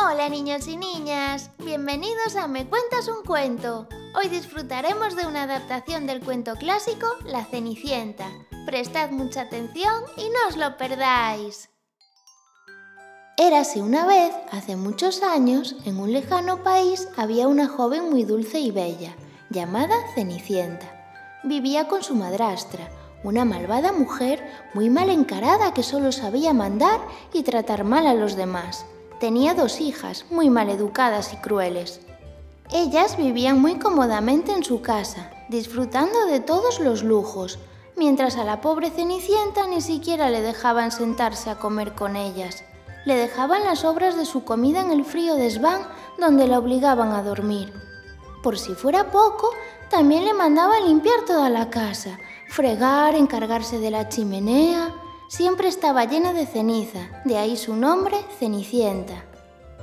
Hola niños y niñas, bienvenidos a Me Cuentas un Cuento. Hoy disfrutaremos de una adaptación del cuento clásico La Cenicienta. Prestad mucha atención y no os lo perdáis. Érase una vez, hace muchos años, en un lejano país había una joven muy dulce y bella, llamada Cenicienta. Vivía con su madrastra, una malvada mujer muy mal encarada que solo sabía mandar y tratar mal a los demás. Tenía dos hijas, muy mal educadas y crueles. Ellas vivían muy cómodamente en su casa, disfrutando de todos los lujos, mientras a la pobre Cenicienta ni siquiera le dejaban sentarse a comer con ellas. Le dejaban las obras de su comida en el frío desván donde la obligaban a dormir. Por si fuera poco, también le mandaban limpiar toda la casa, fregar, encargarse de la chimenea, siempre estaba llena de ceniza, de ahí su nombre, Cenicienta.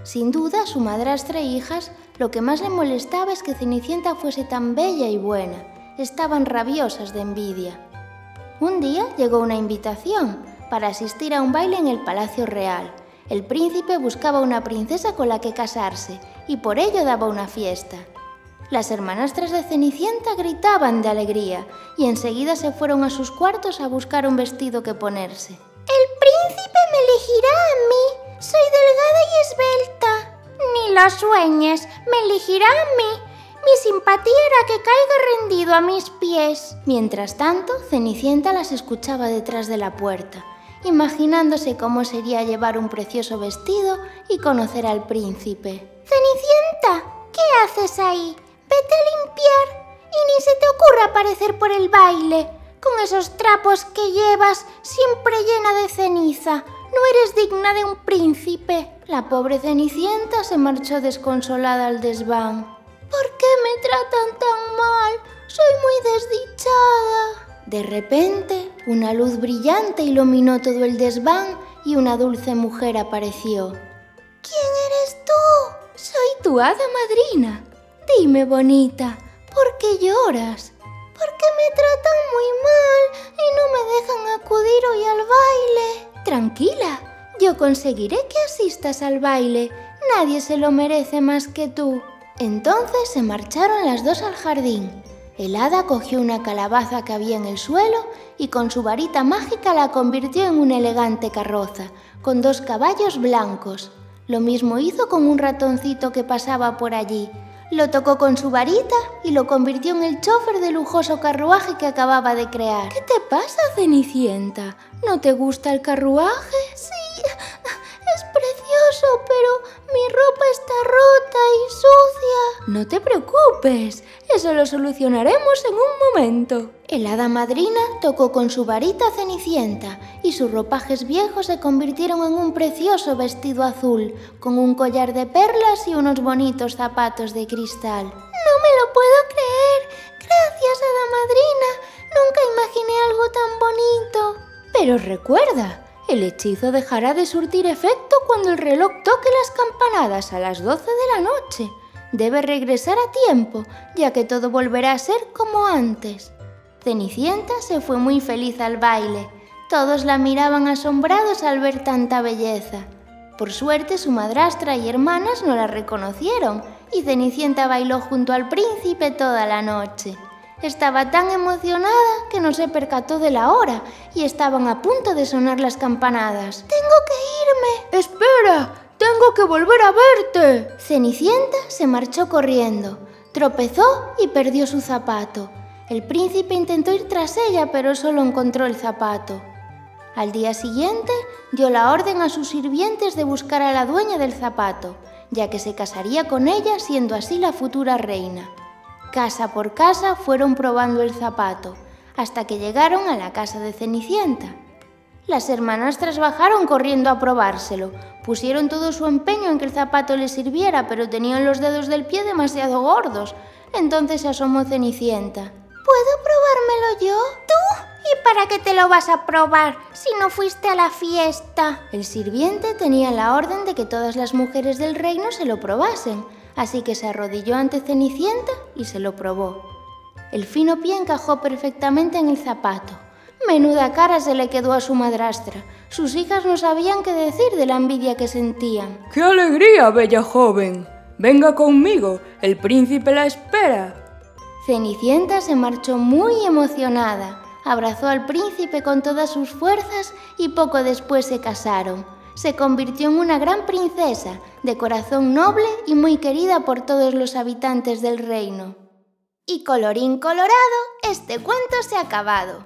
Sin duda, su madrastra e hijas lo que más le molestaba es que Cenicienta fuese tan bella y buena. Estaban rabiosas de envidia. Un día llegó una invitación para asistir a un baile en el Palacio Real. El príncipe buscaba una princesa con la que casarse y por ello daba una fiesta. Las hermanastras de Cenicienta gritaban de alegría y enseguida se fueron a sus cuartos a buscar un vestido que ponerse. El príncipe me elegirá a mí. Soy delgada y esbelta. Ni lo sueñes, me elegirá a mí. Mi simpatía era que caiga rendido a mis pies. Mientras tanto, Cenicienta las escuchaba detrás de la puerta, imaginándose cómo sería llevar un precioso vestido y conocer al príncipe. Cenicienta, ¿qué haces ahí? Ni se te ocurra aparecer por el baile. Con esos trapos que llevas, siempre llena de ceniza. No eres digna de un príncipe. La pobre Cenicienta se marchó desconsolada al desván. ¿Por qué me tratan tan mal? Soy muy desdichada. De repente, una luz brillante iluminó todo el desván y una dulce mujer apareció. ¿Quién eres tú? Soy tu hada madrina. Dime, bonita, ¿por qué lloras? Porque me tratan muy mal y no me dejan acudir hoy al baile. Tranquila, yo conseguiré que asistas al baile. Nadie se lo merece más que tú. Entonces se marcharon las dos al jardín. El hada cogió una calabaza que había en el suelo y con su varita mágica la convirtió en una elegante carroza, con dos caballos blancos. Lo mismo hizo con un ratoncito que pasaba por allí, lo tocó con su varita y lo convirtió en el chofer del lujoso carruaje que acababa de crear. ¿Qué te pasa, Cenicienta? ¿No te gusta el carruaje? Sí, es precioso, pero mi ropa está rota y sucia. No te preocupes, eso lo solucionaremos en un momento. El hada madrina tocó con su varita Cenicienta y sus ropajes viejos se convirtieron en un precioso vestido azul, con un collar de perlas y unos bonitos zapatos de cristal. No me lo puedo creer. Gracias, hada madrina. Nunca imaginé algo tan bonito. Pero recuerda, el hechizo dejará de surtir efecto cuando el reloj toque las campanadas a las 12 de la noche. Debe regresar a tiempo, ya que todo volverá a ser como antes. Cenicienta se fue muy feliz al baile. Todos la miraban asombrados al ver tanta belleza. Por suerte su madrastra y hermanas no la reconocieron y Cenicienta bailó junto al príncipe toda la noche. Estaba tan emocionada que no se percató de la hora y estaban a punto de sonar las campanadas. Tengo que irme. Espera, tengo que volver a verte. Cenicienta se marchó corriendo, tropezó y perdió su zapato. El príncipe intentó ir tras ella, pero solo encontró el zapato. Al día siguiente dio la orden a sus sirvientes de buscar a la dueña del zapato, ya que se casaría con ella siendo así la futura reina. Casa por casa fueron probando el zapato, hasta que llegaron a la casa de Cenicienta. Las hermanastras bajaron corriendo a probárselo. Pusieron todo su empeño en que el zapato les sirviera, pero tenían los dedos del pie demasiado gordos. Entonces se asomó Cenicienta. ¿Puedo probármelo yo? ¿Tú? ¿Y para qué te lo vas a probar si no fuiste a la fiesta? El sirviente tenía la orden de que todas las mujeres del reino se lo probasen, así que se arrodilló ante Cenicienta y se lo probó. El fino pie encajó perfectamente en el zapato. Menuda cara se le quedó a su madrastra. Sus hijas no sabían qué decir de la envidia que sentían. ¡Qué alegría, bella joven! Venga conmigo, el príncipe la espera. Cenicienta se marchó muy emocionada, abrazó al príncipe con todas sus fuerzas y poco después se casaron. Se convirtió en una gran princesa, de corazón noble y muy querida por todos los habitantes del reino. Y colorín colorado, este cuento se ha acabado.